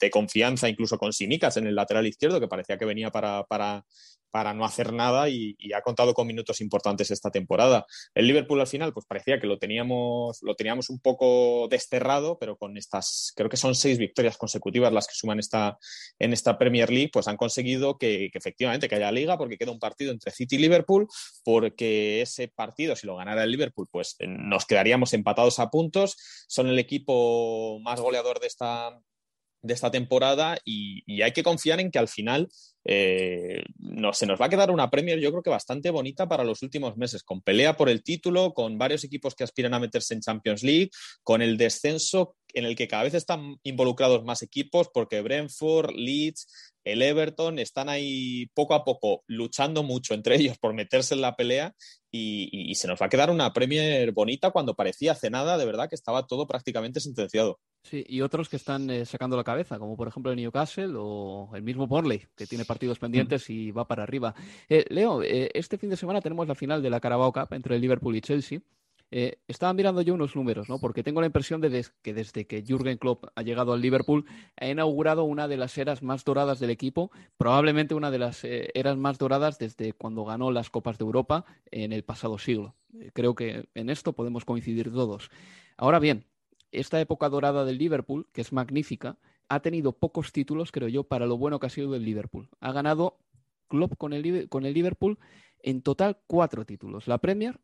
de confianza incluso con Simicas en el lateral izquierdo, que parecía que venía para, para, para no hacer nada y, ha contado con minutos importantes esta temporada. El Liverpool al final, pues parecía que lo teníamos, lo teníamos un poco desterrado, pero con estas, creo que son seis victorias consecutivas las que suman esta, en esta Premier League, pues han conseguido que, efectivamente que haya liga, porque queda un partido entre City y Liverpool, porque ese partido, si lo ganara el Liverpool, pues nos quedaríamos empatados a puntos. Son el equipo más goleador de esta, de esta temporada y, hay que confiar en que al final eh, no, se nos va a quedar una Premier yo creo que bastante bonita para los últimos meses, con pelea por el título, con varios equipos que aspiran a meterse en Champions League, con el descenso en el que cada vez están involucrados más equipos porque Brentford, Leeds, el Everton están ahí poco a poco luchando mucho entre ellos por meterse en la pelea y, se nos va a quedar una Premier bonita cuando parecía hace nada, de verdad que estaba todo prácticamente sentenciado. Sí, y otros que están eh, sacando la cabeza, como por ejemplo el Newcastle o el mismo Borley, que tiene partidos pendientes y va para arriba. Eh, Leo, eh, este fin de semana tenemos la final de la Carabao Cup entre el Liverpool y Chelsea. Eh, estaba mirando yo unos números, ¿no? Porque tengo la impresión de que desde que Jürgen Klopp ha llegado al Liverpool, ha inaugurado una de las eras más doradas del equipo, probablemente una de las eh, eras más doradas desde cuando ganó las Copas de Europa en el pasado siglo. Eh, creo que en esto podemos coincidir todos. Ahora bien, esta época dorada del Liverpool, que es magnífica, ha tenido pocos títulos, creo yo, para lo bueno que ha sido el Liverpool. Ha ganado Klopp con el, con el Liverpool en total cuatro títulos. La Premier,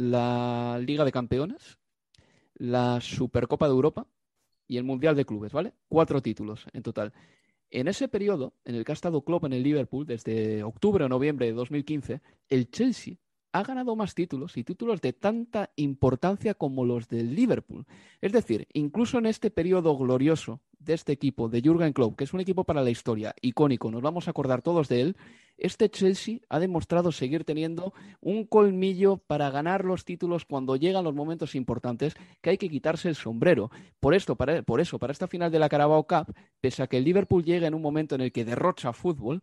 la Liga de Campeones, la Supercopa de Europa y el Mundial de Clubes, ¿vale? Cuatro títulos en total. En ese periodo, en el que ha estado Klopp en el Liverpool, desde octubre o noviembre de 2015, el Chelsea ha ganado más títulos y títulos de tanta importancia como los del Liverpool. Es decir, incluso en este periodo glorioso de este equipo, de Jürgen Klopp, que es un equipo para la historia, icónico, nos vamos a acordar todos de él, este Chelsea ha demostrado seguir teniendo un colmillo para ganar los títulos cuando llegan los momentos importantes, que hay que quitarse el sombrero. Por, esto, para, por eso, para esta final de la Carabao Cup, pese a que el Liverpool llega en un momento en el que derrocha fútbol,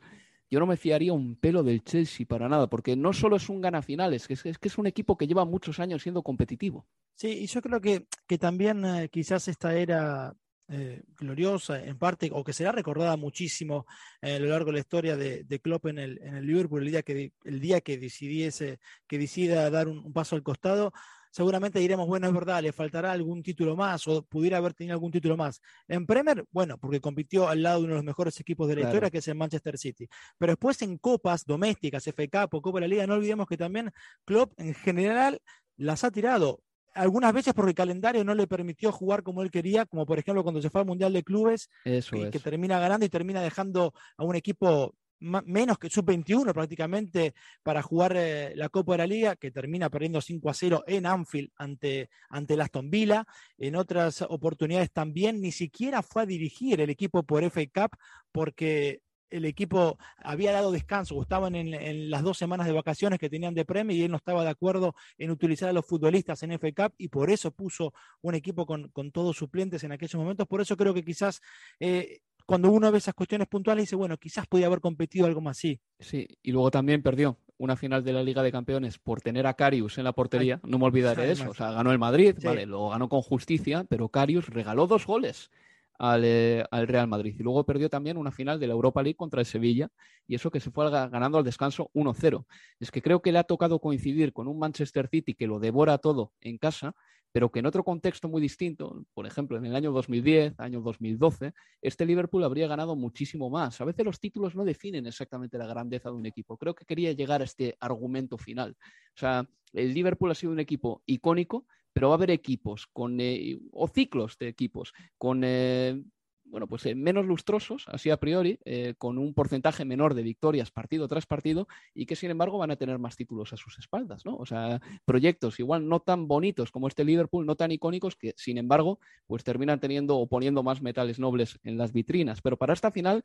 yo no me fiaría un pelo del Chelsea para nada, porque no solo es un gana finales, es, es que es un equipo que lleva muchos años siendo competitivo. Sí, y yo creo que, que también eh, quizás esta era eh, gloriosa, en parte, o que será recordada muchísimo eh, a lo largo de la historia de, de Klopp en el, en el, Liverpool, el día que, el día que decidiese, que decida dar un, paso al costado, seguramente diremos, bueno, es verdad, le faltará algún título más o pudiera haber tenido algún título más. En Premier, bueno, porque compitió al lado de uno de los mejores equipos de la historia, que es el Manchester City. Pero después en copas domésticas, Cup o Copa de la Liga, no olvidemos que también Klopp en general las ha tirado algunas veces porque el calendario no le permitió jugar como él quería, como por ejemplo cuando se fue al Mundial de Clubes, que, termina ganando y termina dejando a un equipo menos que sub-21 prácticamente para jugar eh, la Copa de la Liga, que termina perdiendo 5 a 0 en Anfield ante, ante el Aston Villa. En otras oportunidades también ni siquiera fue a dirigir el equipo por FA Cup porque el equipo había dado descanso, estaban en, las dos semanas de vacaciones que tenían de premio y él no estaba de acuerdo en utilizar a los futbolistas en FA Cup y por eso puso un equipo con, todos suplentes en aquellos momentos. Por eso creo que quizás eh, cuando uno ve esas cuestiones puntuales dice, bueno, quizás podía haber competido algo más así. Sí, y luego también perdió una final de la Liga de Campeones por tener a Carius en la portería, no me olvidaré de eso, o sea, ganó el Madrid, vale, lo ganó con justicia, pero Carius regaló dos goles eh, al, Real Madrid. Y luego perdió también una final de la Europa League contra el Sevilla, y eso que se fue ganando al descanso 1-0. Es que creo que le ha tocado coincidir con un Manchester City que lo devora todo en casa, pero que en otro contexto muy distinto, por ejemplo, en el año 2010, año 2012, este Liverpool habría ganado muchísimo más. A veces los títulos no definen exactamente la grandeza de un equipo. Creo que quería llegar a este argumento final. O sea, el Liverpool ha sido un equipo icónico, pero va a haber equipos con, eh, o ciclos de equipos con eh, bueno, pues eh, menos lustrosos, así a priori, con un porcentaje menor de victorias partido tras partido y que sin embargo van a tener más títulos a sus espaldas, ¿no? O sea, proyectos igual no tan bonitos como este Liverpool, no tan icónicos que sin embargo pues terminan teniendo o poniendo más metales nobles en las vitrinas. Pero para esta final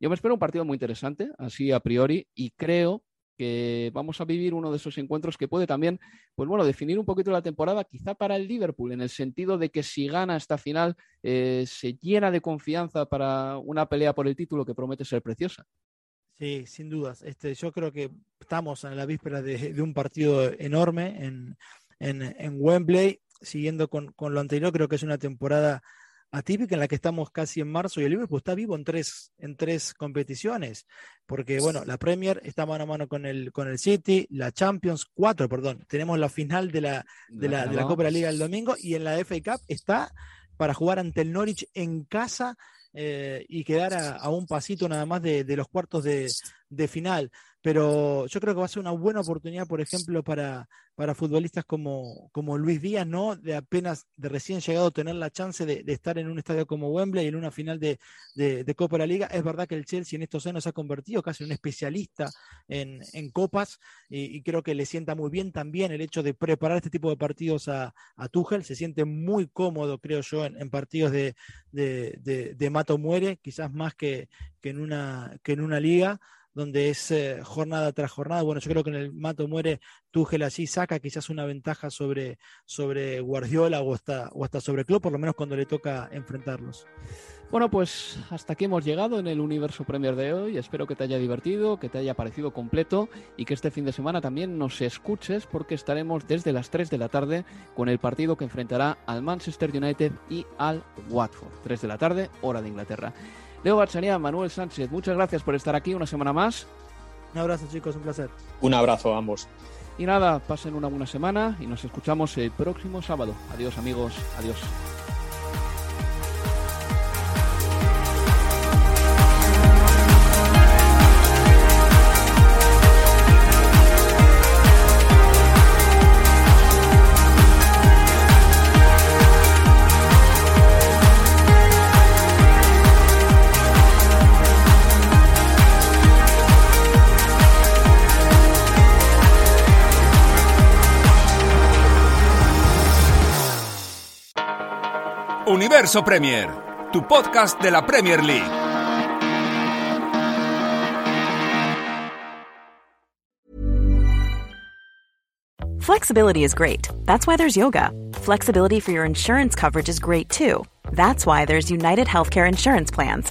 yo me espero un partido muy interesante, así a priori, y creo que vamos a vivir uno de esos encuentros que puede también, pues bueno, definir un poquito la temporada, quizá para el Liverpool, en el sentido de que si gana esta final, eh, se llena de confianza para una pelea por el título que promete ser preciosa. Sí, sin dudas. Este, yo creo que estamos en la víspera de, un partido enorme en, en, Wembley, siguiendo con, con, lo anterior, creo que es una temporada atípica en la que estamos casi en marzo y el Liverpool está vivo en tres, en tres competiciones, porque bueno, la Premier está mano a mano con el, con el City, la Champions, cuatro, perdón, tenemos la final de la, de la, de la Copa de la Liga el domingo y en la FA Cup está para jugar ante el Norwich en casa eh, y quedar a, un pasito nada más de, los cuartos de, final. Pero yo creo que va a ser una buena oportunidad, por ejemplo, para, para futbolistas como, como Luis Díaz, ¿no? De apenas, de recién llegado, tener la chance de, estar en un estadio como Wembley y en una final de, Copa de la Liga. Es verdad que el Chelsea en estos años se ha convertido casi en un especialista en, copas y, creo que le sienta muy bien también el hecho de preparar este tipo de partidos a, a Tuchel. Se siente muy cómodo, creo yo, en, partidos de, de, mato muere, quizás más que, que, en, una, que en una liga donde es eh, jornada tras jornada. Bueno, yo creo que en el Mato Muere Tuchel allí saca quizás una ventaja sobre, sobre Guardiola o hasta, o sobre Klopp, por lo menos cuando le toca enfrentarlos. Bueno, pues hasta aquí hemos llegado en el Universo Premier de hoy. Espero que te haya divertido, que te haya parecido completo y que este fin de semana también nos escuches porque estaremos desde las 3 de la tarde con el partido que enfrentará al Manchester United y al Watford. 3 de la tarde, hora de Inglaterra. Leo Bachanian, Manuel Sánchez, muchas gracias por estar aquí una semana más. Un abrazo chicos, un placer. Un abrazo a ambos. Y nada, pasen una buena semana y nos escuchamos el próximo sábado. Adiós amigos, adiós. Universo Premier, tu podcast de la Premier League. Flexibility is great. That's why there's yoga. Flexibility for your insurance coverage is great too. That's why there's United Healthcare Insurance Plans.